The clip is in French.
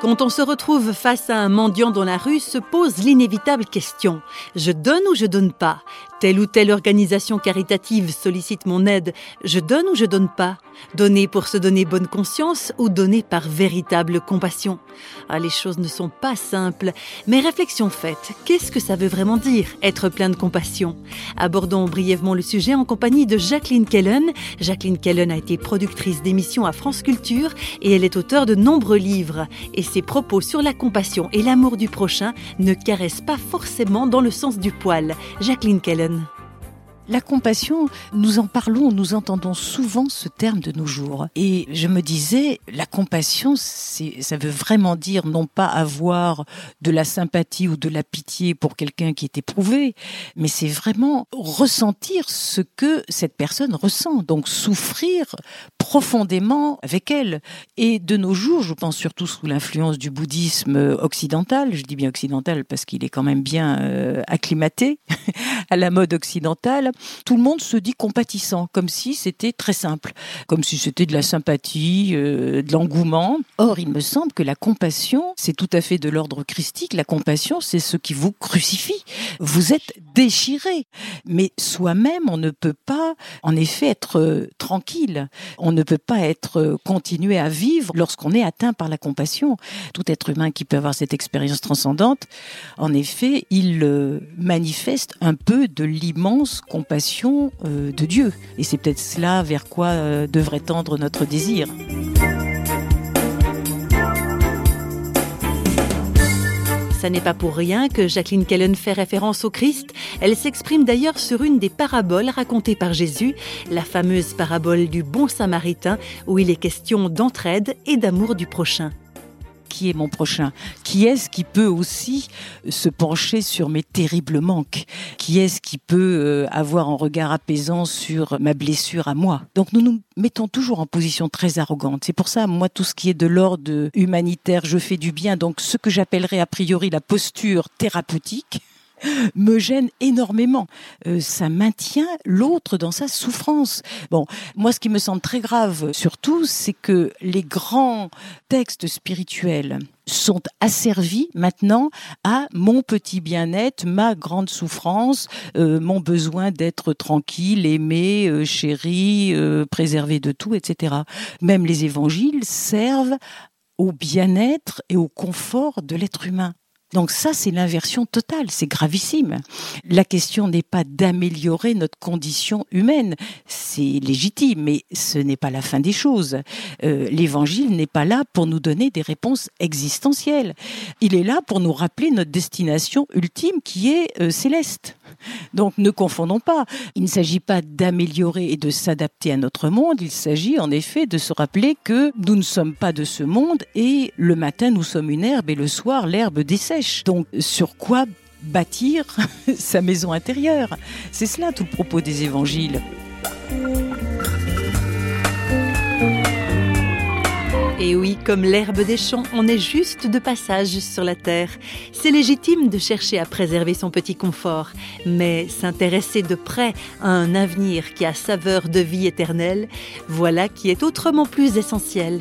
Quand on se retrouve face à un mendiant dans la rue, se pose l'inévitable question. Je donne ou je donne pas? Telle ou telle organisation caritative sollicite mon aide. Je donne ou je donne pas? Donner pour se donner bonne conscience ou donner par véritable compassion? Ah, les choses ne sont pas simples. Mais réflexion faite, qu'est-ce que ça veut vraiment dire, être plein de compassion? Abordons brièvement le sujet en compagnie de Jacqueline Kellen. Jacqueline Kellen a été productrice d'émissions à France Culture et elle est auteure de nombreux livres. Et ses propos sur la compassion et l'amour du prochain ne caressent pas forcément dans le sens du poil. Jacqueline Kellen. La compassion, nous en parlons, nous entendons souvent ce terme de nos jours. Et je me disais, la compassion, ça veut vraiment dire non pas avoir de la sympathie ou de la pitié pour quelqu'un qui est éprouvé, mais c'est vraiment ressentir ce que cette personne ressent. Donc souffrir profondément avec elle. Et de nos jours, je pense surtout sous l'influence du bouddhisme occidental, je dis bien occidental parce qu'il est quand même bien euh, acclimaté à la mode occidentale, tout le monde se dit compatissant, comme si c'était très simple, comme si c'était de la sympathie, euh, de l'engouement. Or, il me semble que la compassion, c'est tout à fait de l'ordre christique. La compassion, c'est ce qui vous crucifie. Vous êtes déchiré. Mais soi-même, on ne peut pas, en effet, être euh, tranquille. Ne peut pas être euh, continué à vivre lorsqu'on est atteint par la compassion. Tout être humain qui peut avoir cette expérience transcendante, en effet, il manifeste un peu de l'immense compassion euh, de Dieu. Et c'est peut-être cela vers quoi euh, devrait tendre notre désir. Ça n'est pas pour rien que Jacqueline Kellen fait référence au Christ. Elle s'exprime d'ailleurs sur une des paraboles racontées par Jésus, la fameuse parabole du bon samaritain, où il est question d'entraide et d'amour du prochain qui est mon prochain Qui est-ce qui peut aussi se pencher sur mes terribles manques Qui est-ce qui peut euh, avoir un regard apaisant sur ma blessure à moi Donc nous nous mettons toujours en position très arrogante. C'est pour ça, moi, tout ce qui est de l'ordre humanitaire, je fais du bien, donc ce que j'appellerais a priori la posture thérapeutique, me gêne énormément. Euh, ça maintient l'autre dans sa souffrance. Bon, moi, ce qui me semble très grave, surtout, c'est que les grands textes spirituels sont asservis maintenant à mon petit bien-être, ma grande souffrance, euh, mon besoin d'être tranquille, aimé, euh, chéri, préservé de tout, etc. Même les évangiles servent au bien-être et au confort de l'être humain. Donc ça, c'est l'inversion totale, c'est gravissime. La question n'est pas d'améliorer notre condition humaine, c'est légitime, mais ce n'est pas la fin des choses. Euh, L'évangile n'est pas là pour nous donner des réponses existentielles. Il est là pour nous rappeler notre destination ultime qui est euh, céleste. Donc ne confondons pas. Il ne s'agit pas d'améliorer et de s'adapter à notre monde, il s'agit en effet de se rappeler que nous ne sommes pas de ce monde et le matin nous sommes une herbe et le soir l'herbe dessèche. Donc sur quoi bâtir sa maison intérieure? C'est cela tout le propos des évangiles. Et oui, comme l'herbe des champs, on est juste de passage sur la terre. C'est légitime de chercher à préserver son petit confort, mais s'intéresser de près à un avenir qui a saveur de vie éternelle, voilà qui est autrement plus essentiel.